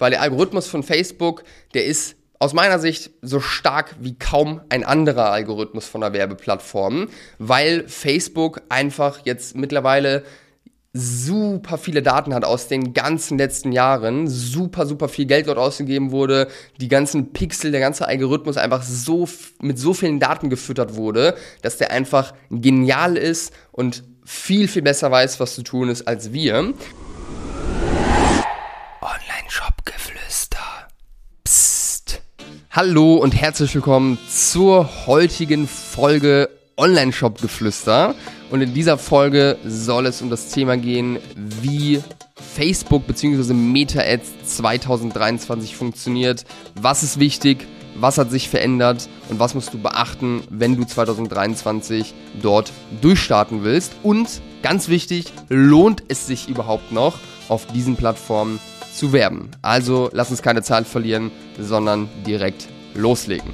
weil der Algorithmus von Facebook, der ist aus meiner Sicht so stark wie kaum ein anderer Algorithmus von der Werbeplattform, weil Facebook einfach jetzt mittlerweile super viele Daten hat aus den ganzen letzten Jahren, super, super viel Geld dort ausgegeben wurde, die ganzen Pixel, der ganze Algorithmus einfach so mit so vielen Daten gefüttert wurde, dass der einfach genial ist und viel, viel besser weiß, was zu tun ist als wir. Online-Shop-Geflüster. Psst. Hallo und herzlich willkommen zur heutigen Folge Online-Shop-Geflüster. Und in dieser Folge soll es um das Thema gehen, wie Facebook bzw. Meta-Ads 2023 funktioniert. Was ist wichtig? Was hat sich verändert? Und was musst du beachten, wenn du 2023 dort durchstarten willst? Und ganz wichtig, lohnt es sich überhaupt noch, auf diesen Plattformen zu werben? Also lass uns keine Zeit verlieren, sondern direkt loslegen.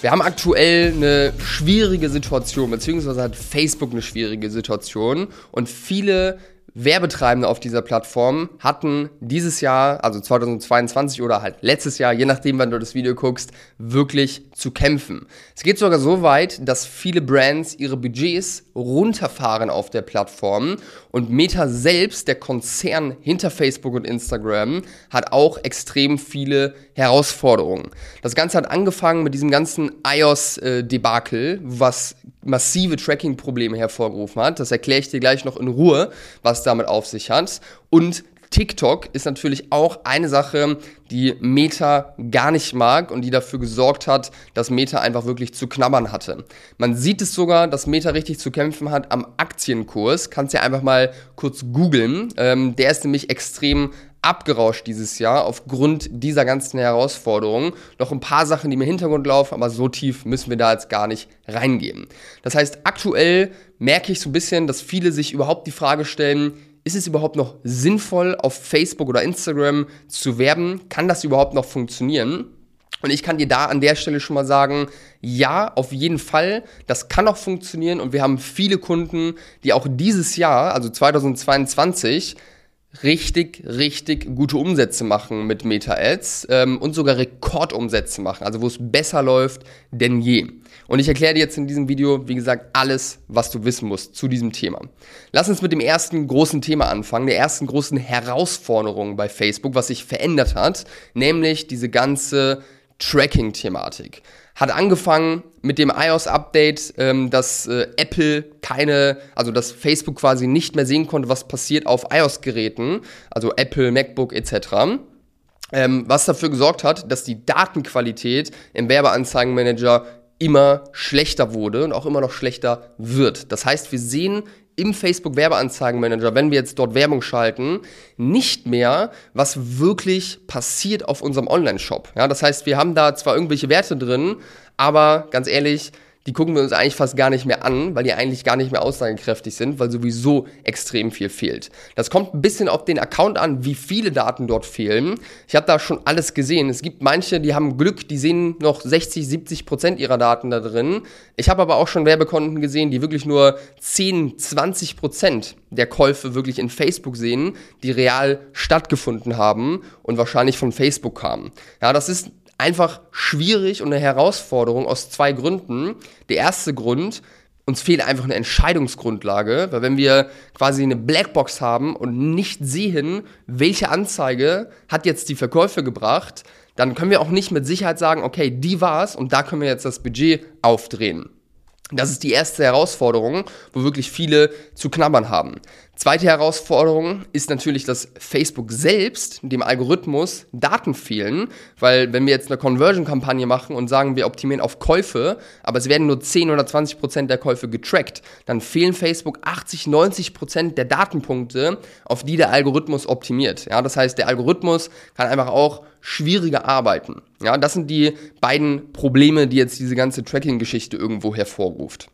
Wir haben aktuell eine schwierige Situation, beziehungsweise hat Facebook eine schwierige Situation und viele Werbetreibende auf dieser Plattform hatten dieses Jahr, also 2022 oder halt letztes Jahr, je nachdem, wann du das Video guckst, wirklich zu kämpfen. Es geht sogar so weit, dass viele Brands ihre Budgets runterfahren auf der Plattform und Meta selbst, der Konzern hinter Facebook und Instagram, hat auch extrem viele Herausforderungen. Das Ganze hat angefangen mit diesem ganzen iOS-Debakel, was massive Tracking-Probleme hervorgerufen hat. Das erkläre ich dir gleich noch in Ruhe, was damit auf sich hat. Und TikTok ist natürlich auch eine Sache, die Meta gar nicht mag und die dafür gesorgt hat, dass Meta einfach wirklich zu knabbern hatte. Man sieht es sogar, dass Meta richtig zu kämpfen hat am Aktienkurs. Kannst ja einfach mal kurz googeln. Ähm, der ist nämlich extrem abgerauscht dieses Jahr aufgrund dieser ganzen Herausforderungen. Noch ein paar Sachen, die im Hintergrund laufen, aber so tief müssen wir da jetzt gar nicht reingehen. Das heißt, aktuell merke ich so ein bisschen, dass viele sich überhaupt die Frage stellen, ist es überhaupt noch sinnvoll, auf Facebook oder Instagram zu werben? Kann das überhaupt noch funktionieren? Und ich kann dir da an der Stelle schon mal sagen, ja, auf jeden Fall, das kann auch funktionieren und wir haben viele Kunden, die auch dieses Jahr, also 2022, richtig, richtig gute Umsätze machen mit Meta-Ads ähm, und sogar Rekordumsätze machen, also wo es besser läuft denn je. Und ich erkläre dir jetzt in diesem Video, wie gesagt, alles, was du wissen musst zu diesem Thema. Lass uns mit dem ersten großen Thema anfangen, der ersten großen Herausforderung bei Facebook, was sich verändert hat, nämlich diese ganze Tracking-Thematik hat angefangen mit dem iOS-Update, ähm, dass äh, Apple keine, also dass Facebook quasi nicht mehr sehen konnte, was passiert auf iOS-Geräten, also Apple, MacBook etc. Ähm, was dafür gesorgt hat, dass die Datenqualität im Werbeanzeigenmanager immer schlechter wurde und auch immer noch schlechter wird. Das heißt, wir sehen im Facebook Werbeanzeigenmanager, wenn wir jetzt dort Werbung schalten, nicht mehr, was wirklich passiert auf unserem Online-Shop. Ja, das heißt, wir haben da zwar irgendwelche Werte drin, aber ganz ehrlich, die gucken wir uns eigentlich fast gar nicht mehr an, weil die eigentlich gar nicht mehr aussagekräftig sind, weil sowieso extrem viel fehlt. Das kommt ein bisschen auf den Account an, wie viele Daten dort fehlen. Ich habe da schon alles gesehen. Es gibt manche, die haben Glück, die sehen noch 60, 70 Prozent ihrer Daten da drin. Ich habe aber auch schon Werbekonten gesehen, die wirklich nur 10, 20 Prozent der Käufe wirklich in Facebook sehen, die real stattgefunden haben und wahrscheinlich von Facebook kamen. Ja, das ist einfach schwierig und eine Herausforderung aus zwei Gründen. Der erste Grund, uns fehlt einfach eine Entscheidungsgrundlage, weil wenn wir quasi eine Blackbox haben und nicht sehen, welche Anzeige hat jetzt die Verkäufe gebracht, dann können wir auch nicht mit Sicherheit sagen, okay, die war's und da können wir jetzt das Budget aufdrehen. Das ist die erste Herausforderung, wo wirklich viele zu knabbern haben. Zweite Herausforderung ist natürlich, dass Facebook selbst, dem Algorithmus, Daten fehlen, weil wenn wir jetzt eine Conversion-Kampagne machen und sagen, wir optimieren auf Käufe, aber es werden nur 10 oder 20 Prozent der Käufe getrackt, dann fehlen Facebook 80, 90 Prozent der Datenpunkte, auf die der Algorithmus optimiert. Ja, das heißt, der Algorithmus kann einfach auch schwieriger arbeiten. Ja, das sind die beiden Probleme, die jetzt diese ganze Tracking-Geschichte irgendwo hervorruft.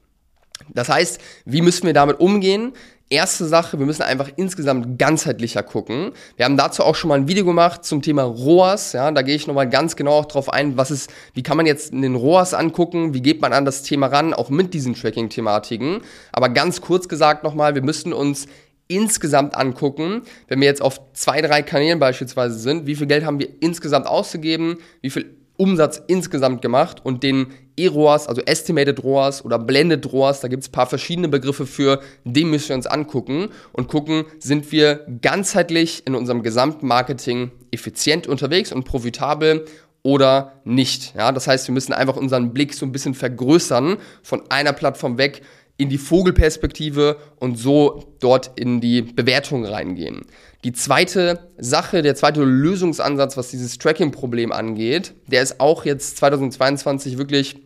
Das heißt, wie müssen wir damit umgehen? Erste Sache, wir müssen einfach insgesamt ganzheitlicher gucken. Wir haben dazu auch schon mal ein Video gemacht zum Thema ROAS. Ja, da gehe ich nochmal ganz genau drauf ein, was ist, wie kann man jetzt den ROAS angucken, wie geht man an das Thema ran, auch mit diesen Tracking-Thematiken. Aber ganz kurz gesagt nochmal, wir müssen uns insgesamt angucken, wenn wir jetzt auf zwei, drei Kanälen beispielsweise sind, wie viel Geld haben wir insgesamt ausgegeben, wie viel Umsatz insgesamt gemacht und den E-ROAS, also Estimated ROAS oder Blended ROAS, da gibt es ein paar verschiedene Begriffe für, den müssen wir uns angucken und gucken, sind wir ganzheitlich in unserem gesamten Marketing effizient unterwegs und profitabel oder nicht. Ja, das heißt, wir müssen einfach unseren Blick so ein bisschen vergrößern von einer Plattform weg in die Vogelperspektive und so dort in die Bewertung reingehen. Die zweite Sache, der zweite Lösungsansatz, was dieses Tracking-Problem angeht, der ist auch jetzt 2022 wirklich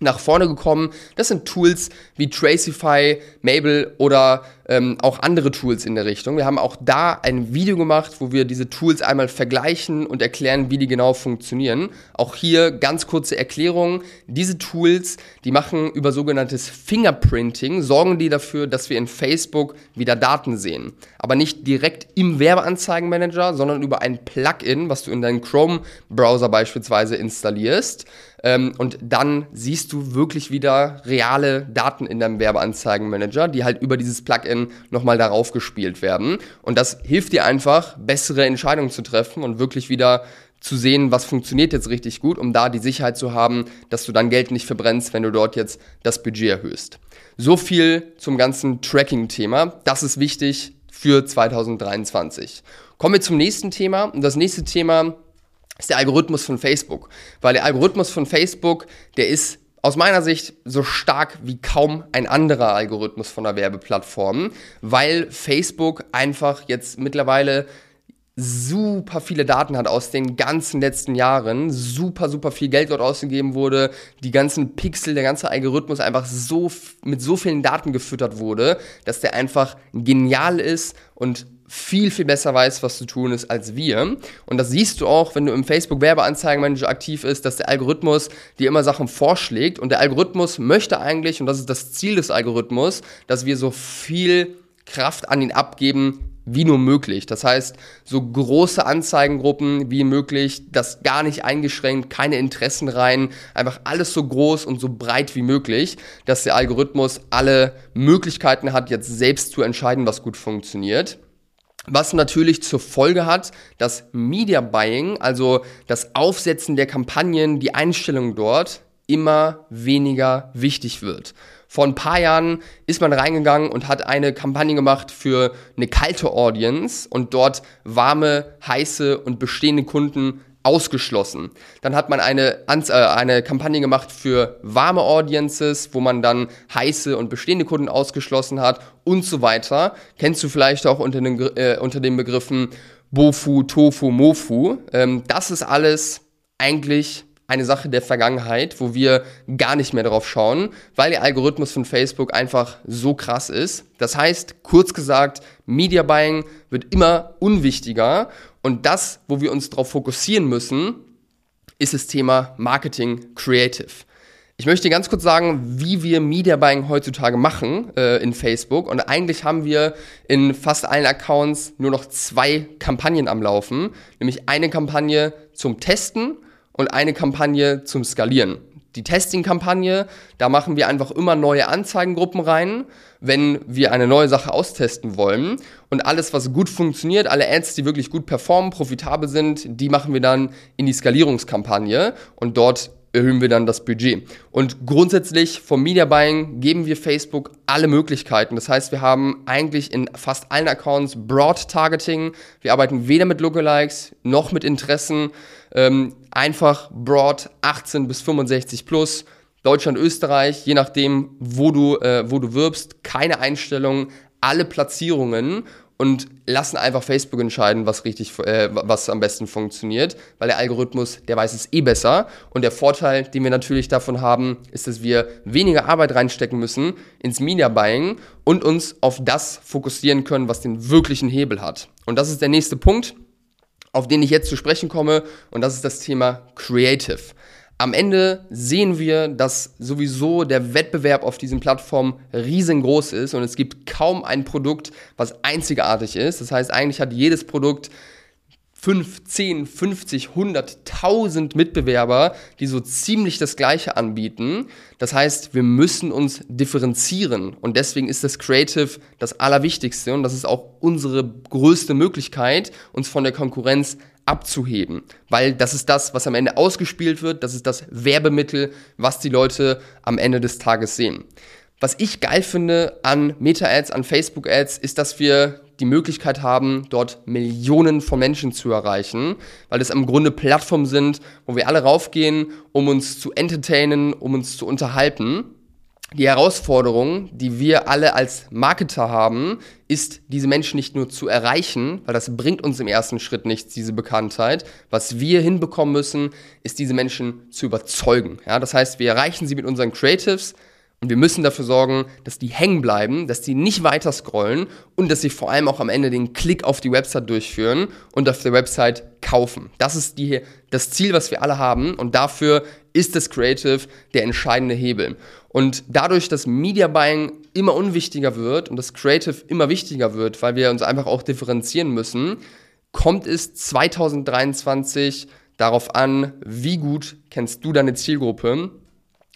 nach vorne gekommen. Das sind Tools wie Tracify, Mabel oder ähm, auch andere Tools in der Richtung. Wir haben auch da ein Video gemacht, wo wir diese Tools einmal vergleichen und erklären, wie die genau funktionieren. Auch hier ganz kurze Erklärung. Diese Tools, die machen über sogenanntes Fingerprinting, sorgen die dafür, dass wir in Facebook wieder Daten sehen. Aber nicht direkt im Werbeanzeigenmanager, sondern über ein Plugin, was du in deinen Chrome-Browser beispielsweise installierst. Ähm, und dann siehst du wirklich wieder reale Daten in deinem Werbeanzeigenmanager, die halt über dieses Plugin nochmal darauf gespielt werden. Und das hilft dir einfach, bessere Entscheidungen zu treffen und wirklich wieder zu sehen, was funktioniert jetzt richtig gut, um da die Sicherheit zu haben, dass du dein Geld nicht verbrennst, wenn du dort jetzt das Budget erhöhst. So viel zum ganzen Tracking-Thema. Das ist wichtig für 2023. Kommen wir zum nächsten Thema. Und das nächste Thema ist der Algorithmus von Facebook. Weil der Algorithmus von Facebook, der ist aus meiner Sicht so stark wie kaum ein anderer Algorithmus von der Werbeplattform, weil Facebook einfach jetzt mittlerweile super viele Daten hat aus den ganzen letzten Jahren, super, super viel Geld dort ausgegeben wurde, die ganzen Pixel, der ganze Algorithmus einfach so mit so vielen Daten gefüttert wurde, dass der einfach genial ist und viel, viel besser weiß, was zu tun ist als wir. Und das siehst du auch, wenn du im Facebook Werbeanzeigenmanager aktiv ist, dass der Algorithmus dir immer Sachen vorschlägt. Und der Algorithmus möchte eigentlich, und das ist das Ziel des Algorithmus, dass wir so viel Kraft an ihn abgeben, wie nur möglich. Das heißt, so große Anzeigengruppen wie möglich, das gar nicht eingeschränkt, keine Interessen rein, einfach alles so groß und so breit wie möglich, dass der Algorithmus alle Möglichkeiten hat, jetzt selbst zu entscheiden, was gut funktioniert. Was natürlich zur Folge hat, dass Media Buying, also das Aufsetzen der Kampagnen, die Einstellung dort, immer weniger wichtig wird. Vor ein paar Jahren ist man reingegangen und hat eine Kampagne gemacht für eine kalte Audience und dort warme, heiße und bestehende Kunden ausgeschlossen. Dann hat man eine, äh, eine Kampagne gemacht für warme Audiences, wo man dann heiße und bestehende Kunden ausgeschlossen hat und so weiter. Kennst du vielleicht auch unter den, äh, unter den Begriffen Bofu, Tofu, Mofu. Ähm, das ist alles eigentlich eine Sache der Vergangenheit, wo wir gar nicht mehr drauf schauen, weil der Algorithmus von Facebook einfach so krass ist. Das heißt, kurz gesagt, Media Buying wird immer unwichtiger und das, wo wir uns darauf fokussieren müssen, ist das Thema Marketing Creative. Ich möchte ganz kurz sagen, wie wir Media Buying heutzutage machen äh, in Facebook. Und eigentlich haben wir in fast allen Accounts nur noch zwei Kampagnen am Laufen. Nämlich eine Kampagne zum Testen und eine Kampagne zum Skalieren. Die Testing-Kampagne, da machen wir einfach immer neue Anzeigengruppen rein, wenn wir eine neue Sache austesten wollen. Und alles, was gut funktioniert, alle Ads, die wirklich gut performen, profitabel sind, die machen wir dann in die Skalierungskampagne und dort erhöhen wir dann das Budget. Und grundsätzlich vom Media Buying geben wir Facebook alle Möglichkeiten. Das heißt, wir haben eigentlich in fast allen Accounts Broad Targeting. Wir arbeiten weder mit Lookalikes noch mit Interessen. Ähm, einfach Broad 18 bis 65 plus. Deutschland, Österreich, je nachdem, wo du, äh, wo du wirbst, keine Einstellungen, alle Platzierungen und lassen einfach Facebook entscheiden, was richtig, äh, was am besten funktioniert, weil der Algorithmus, der weiß es eh besser. Und der Vorteil, den wir natürlich davon haben, ist, dass wir weniger Arbeit reinstecken müssen ins Media Buying und uns auf das fokussieren können, was den wirklichen Hebel hat. Und das ist der nächste Punkt, auf den ich jetzt zu sprechen komme, und das ist das Thema Creative. Am Ende sehen wir, dass sowieso der Wettbewerb auf diesen Plattformen riesengroß ist und es gibt kaum ein Produkt, was einzigartig ist. Das heißt, eigentlich hat jedes Produkt 5, 10, 50, 100, 1000 Mitbewerber, die so ziemlich das Gleiche anbieten. Das heißt, wir müssen uns differenzieren und deswegen ist das Creative das Allerwichtigste und das ist auch unsere größte Möglichkeit, uns von der Konkurrenz abzuheben, weil das ist das, was am Ende ausgespielt wird, das ist das Werbemittel, was die Leute am Ende des Tages sehen. Was ich geil finde an Meta-Ads, an Facebook-Ads, ist, dass wir die Möglichkeit haben, dort Millionen von Menschen zu erreichen, weil es im Grunde Plattformen sind, wo wir alle raufgehen, um uns zu entertainen, um uns zu unterhalten. Die Herausforderung, die wir alle als Marketer haben, ist, diese Menschen nicht nur zu erreichen, weil das bringt uns im ersten Schritt nichts, diese Bekanntheit. Was wir hinbekommen müssen, ist, diese Menschen zu überzeugen. Ja, das heißt, wir erreichen sie mit unseren Creatives, und wir müssen dafür sorgen, dass die hängen bleiben, dass die nicht weiter scrollen und dass sie vor allem auch am Ende den Klick auf die Website durchführen und auf der Website kaufen. Das ist die, das Ziel, was wir alle haben und dafür ist das Creative der entscheidende Hebel. Und dadurch, dass Media Buying immer unwichtiger wird und das Creative immer wichtiger wird, weil wir uns einfach auch differenzieren müssen, kommt es 2023 darauf an, wie gut kennst du deine Zielgruppe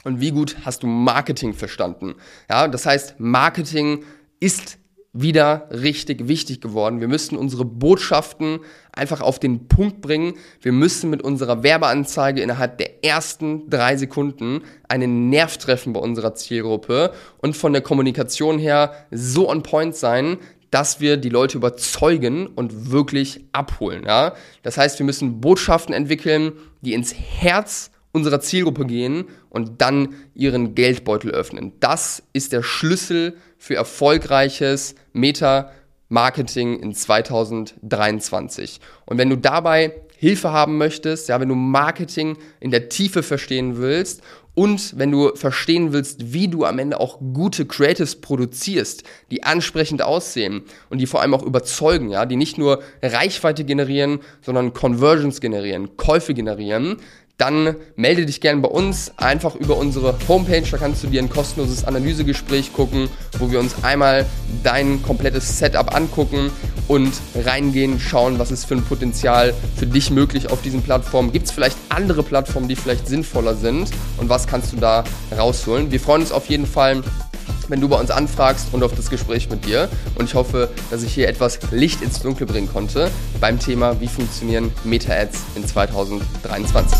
und wie gut hast du Marketing verstanden. Ja, das heißt, Marketing ist wieder richtig wichtig geworden. Wir müssen unsere Botschaften einfach auf den Punkt bringen. Wir müssen mit unserer Werbeanzeige innerhalb der ersten drei Sekunden einen Nerv treffen bei unserer Zielgruppe und von der Kommunikation her so on point sein, dass wir die Leute überzeugen und wirklich abholen. Ja? Das heißt, wir müssen Botschaften entwickeln, die ins Herz unserer Zielgruppe gehen und dann ihren Geldbeutel öffnen. Das ist der Schlüssel für erfolgreiches Meta-Marketing in 2023. Und wenn du dabei Hilfe haben möchtest, ja, wenn du Marketing in der Tiefe verstehen willst und wenn du verstehen willst, wie du am Ende auch gute Creatives produzierst, die ansprechend aussehen und die vor allem auch überzeugen, ja, die nicht nur Reichweite generieren, sondern Conversions generieren, Käufe generieren, dann melde dich gerne bei uns einfach über unsere Homepage. Da kannst du dir ein kostenloses Analysegespräch gucken, wo wir uns einmal dein komplettes Setup angucken und reingehen, schauen, was ist für ein Potenzial für dich möglich auf diesen Plattformen. Gibt es vielleicht andere Plattformen, die vielleicht sinnvoller sind und was kannst du da rausholen? Wir freuen uns auf jeden Fall wenn du bei uns anfragst und auf das Gespräch mit dir. Und ich hoffe, dass ich hier etwas Licht ins Dunkel bringen konnte beim Thema, wie funktionieren Meta-Ads in 2023.